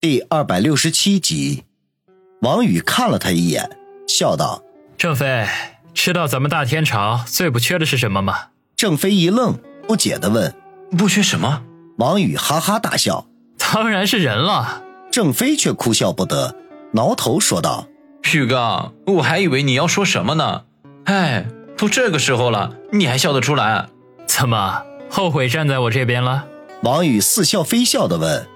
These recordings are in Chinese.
第二百六十七集，王宇看了他一眼，笑道：“郑飞，知道咱们大天朝最不缺的是什么吗？”郑飞一愣，不解的问：“不缺什么？”王宇哈哈大笑：“当然是人了。”郑飞却哭笑不得，挠头说道：“宇哥，我还以为你要说什么呢。哎，都这个时候了，你还笑得出来？怎么后悔站在我这边了？”王宇似笑非笑的问。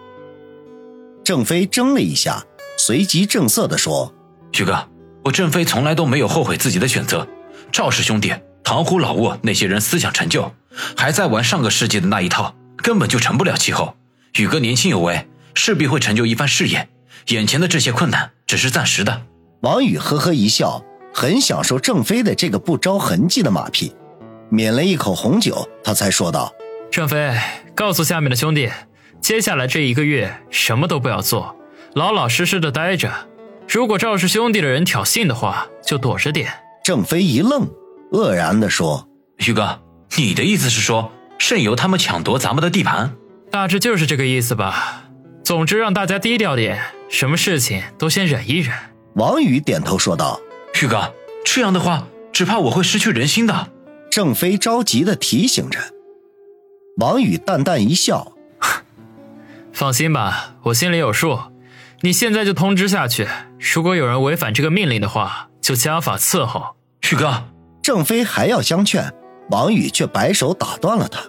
郑飞怔了一下，随即正色地说：“徐哥，我郑飞从来都没有后悔自己的选择。赵氏兄弟、唐虎、老沃那些人思想陈旧，还在玩上个世纪的那一套，根本就成不了气候。宇哥年轻有为，势必会成就一番事业。眼前的这些困难只是暂时的。”王宇呵呵一笑，很享受郑飞的这个不着痕迹的马屁，抿了一口红酒，他才说道：“郑飞，告诉下面的兄弟。”接下来这一个月什么都不要做，老老实实的待着。如果赵氏兄弟的人挑衅的话，就躲着点。郑飞一愣，愕然地说：“徐哥，你的意思是说，任由他们抢夺咱们的地盘？大致就是这个意思吧。总之，让大家低调点，什么事情都先忍一忍。”王宇点头说道：“徐哥，这样的话，只怕我会失去人心的。”郑飞着急地提醒着。王宇淡淡一笑。放心吧，我心里有数。你现在就通知下去，如果有人违反这个命令的话，就加法伺候。旭哥，郑飞还要相劝，王宇却摆手打断了他。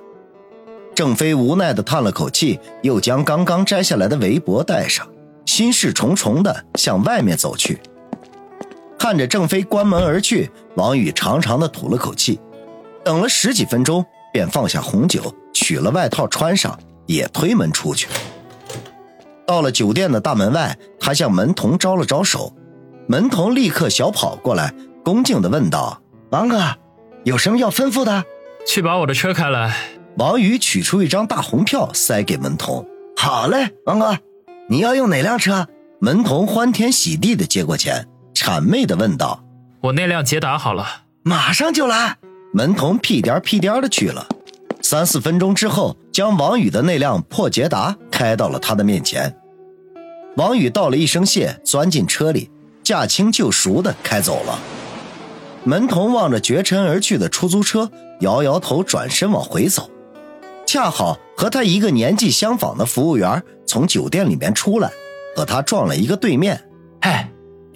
郑飞无奈的叹了口气，又将刚刚摘下来的围脖戴上，心事重重的向外面走去。看着郑飞关门而去，王宇长长的吐了口气，等了十几分钟，便放下红酒，取了外套穿上，也推门出去。到了酒店的大门外，他向门童招了招手，门童立刻小跑过来，恭敬地问道：“王哥，有什么要吩咐的？”去把我的车开来。王宇取出一张大红票，塞给门童。“好嘞，王哥，你要用哪辆车？”门童欢天喜地地接过钱，谄媚地问道：“我那辆捷达好了，马上就来。”门童屁颠屁颠的去了。三四分钟之后，将王宇的那辆破捷达开到了他的面前。王宇道了一声谢，钻进车里，驾轻就熟的开走了。门童望着绝尘而去的出租车，摇摇头，转身往回走。恰好和他一个年纪相仿的服务员从酒店里面出来，和他撞了一个对面。嘿，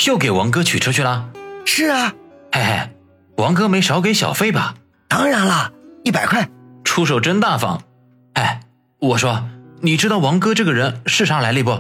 又给王哥取车去了？是啊。嘿嘿，王哥没少给小费吧？当然了，一百块。出手真大方，哎，我说，你知道王哥这个人是啥来历不？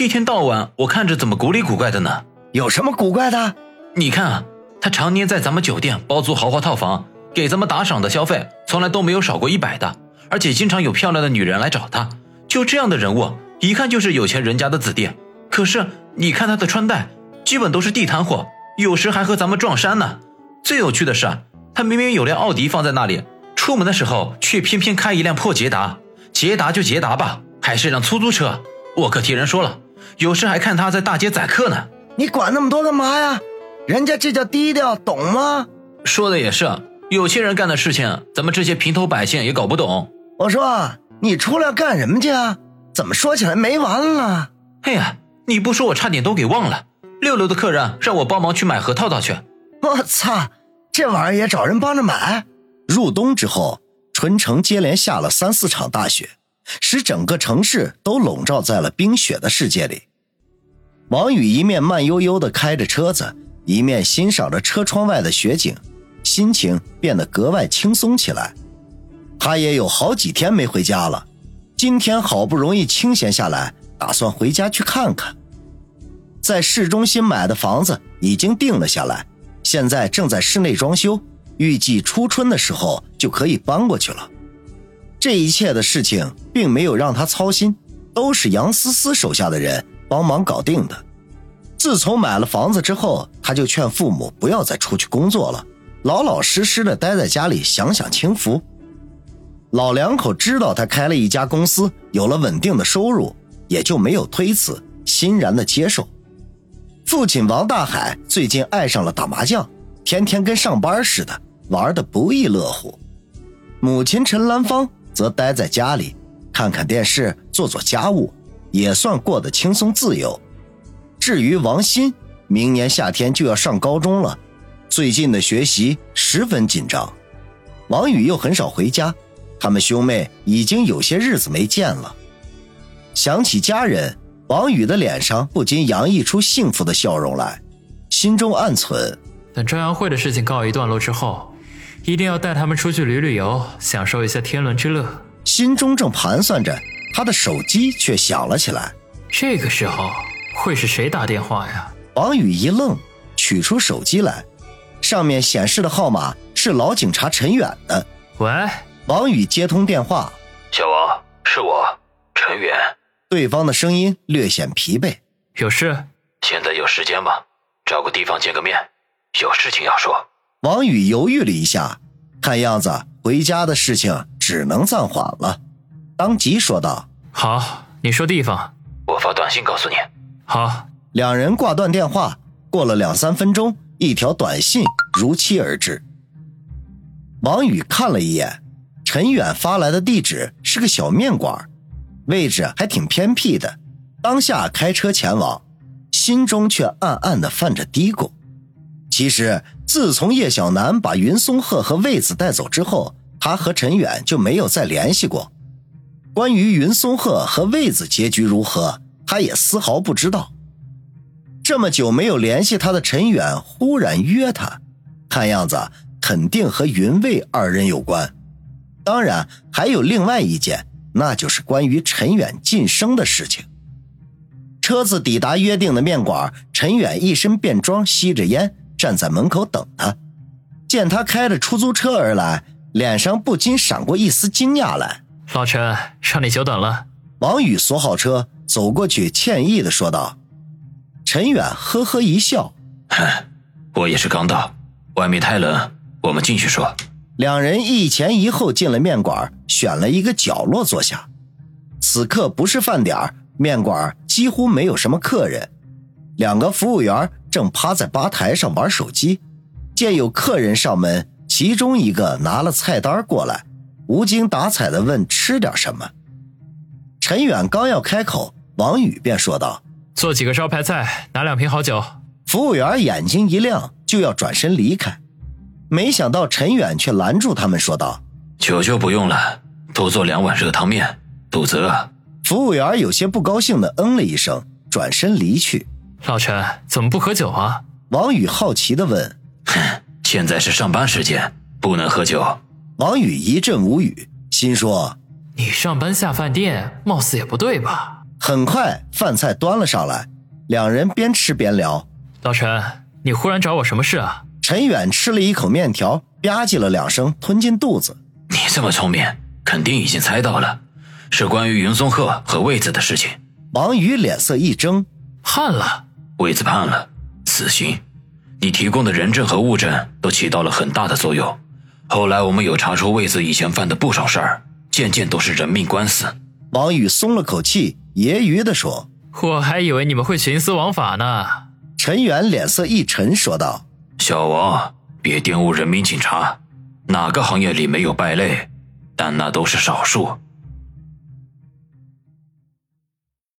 一天到晚我看着怎么古里古怪的呢？有什么古怪的？你看啊，他常年在咱们酒店包租豪华套房，给咱们打赏的消费从来都没有少过一百的，而且经常有漂亮的女人来找他。就这样的人物，一看就是有钱人家的子弟。可是你看他的穿戴，基本都是地摊货，有时还和咱们撞衫呢。最有趣的是，他明明有辆奥迪放在那里。出门的时候，却偏偏开一辆破捷达。捷达就捷达吧，还是辆出租车。我可听人说了，有时还看他在大街宰客呢。你管那么多干嘛呀？人家这叫低调，懂吗？说的也是，有些人干的事情，咱们这些平头百姓也搞不懂。我说，你出来干什么去啊？怎么说起来没完了？哎呀，你不说我差点都给忘了。六楼的客人让我帮忙去买核桃套去。我操，这玩意儿也找人帮着买？入冬之后，春城接连下了三四场大雪，使整个城市都笼罩在了冰雪的世界里。王宇一面慢悠悠地开着车子，一面欣赏着车窗外的雪景，心情变得格外轻松起来。他也有好几天没回家了，今天好不容易清闲下来，打算回家去看看。在市中心买的房子已经定了下来，现在正在室内装修。预计初春的时候就可以搬过去了。这一切的事情并没有让他操心，都是杨思思手下的人帮忙搞定的。自从买了房子之后，他就劝父母不要再出去工作了，老老实实的待在家里享享清福。老两口知道他开了一家公司，有了稳定的收入，也就没有推辞，欣然的接受。父亲王大海最近爱上了打麻将，天天跟上班似的。玩的不亦乐乎，母亲陈兰芳则待在家里，看看电视，做做家务，也算过得轻松自由。至于王鑫，明年夏天就要上高中了，最近的学习十分紧张。王宇又很少回家，他们兄妹已经有些日子没见了。想起家人，王宇的脸上不禁洋溢出幸福的笑容来，心中暗存：等朝阳会的事情告一段落之后，一定要带他们出去旅旅游，享受一下天伦之乐。心中正盘算着，他的手机却响了起来。这个时候会是谁打电话呀？王宇一愣，取出手机来，上面显示的号码是老警察陈远的。喂，王宇接通电话，小王，是我，陈远。对方的声音略显疲惫。有事？现在有时间吗？找个地方见个面，有事情要说。王宇犹豫了一下，看样子回家的事情只能暂缓了，当即说道：“好，你说地方，我发短信告诉你。”好。两人挂断电话，过了两三分钟，一条短信如期而至。王宇看了一眼，陈远发来的地址是个小面馆，位置还挺偏僻的。当下开车前往，心中却暗暗的泛着嘀咕。其实，自从叶小楠把云松鹤和魏子带走之后，他和陈远就没有再联系过。关于云松鹤和魏子结局如何，他也丝毫不知道。这么久没有联系他的陈远忽然约他，看样子肯定和云魏二人有关。当然还有另外一件，那就是关于陈远晋升的事情。车子抵达约定的面馆，陈远一身便装，吸着烟站在门口等他。见他开着出租车而来，脸上不禁闪过一丝惊讶来。老陈，让你久等了。王宇锁好车，走过去，歉意的说道。陈远呵呵一笑，哼，我也是刚到，外面太冷，我们进去说。两人一前一后进了面馆，选了一个角落坐下。此刻不是饭点面馆几乎没有什么客人。两个服务员正趴在吧台上玩手机，见有客人上门，其中一个拿了菜单过来，无精打采的问吃点什么。陈远刚要开口，王宇便说道。做几个招牌菜，拿两瓶好酒。服务员眼睛一亮，就要转身离开，没想到陈远却拦住他们，说道：“酒就不用了，多做两碗热汤面，肚子饿。”服务员有些不高兴的嗯了一声，转身离去。老陈怎么不喝酒啊？王宇好奇的问。哼，现在是上班时间，不能喝酒。王宇一阵无语，心说：“你上班下饭店，貌似也不对吧？”很快，饭菜端了上来，两人边吃边聊。老陈，你忽然找我什么事啊？陈远吃了一口面条，吧唧了两声，吞进肚子。你这么聪明，肯定已经猜到了，是关于云松鹤和魏子的事情。王宇脸色一怔，判了，魏子判了，死刑。你提供的人证和物证都起到了很大的作用。后来我们有查出魏子以前犯的不少事儿，件件都是人命官司。王宇松了口气。揶揄地说：“我还以为你们会徇私枉法呢。”陈远脸色一沉，说道：“小王，别玷污人民警察。哪个行业里没有败类？但那都是少数。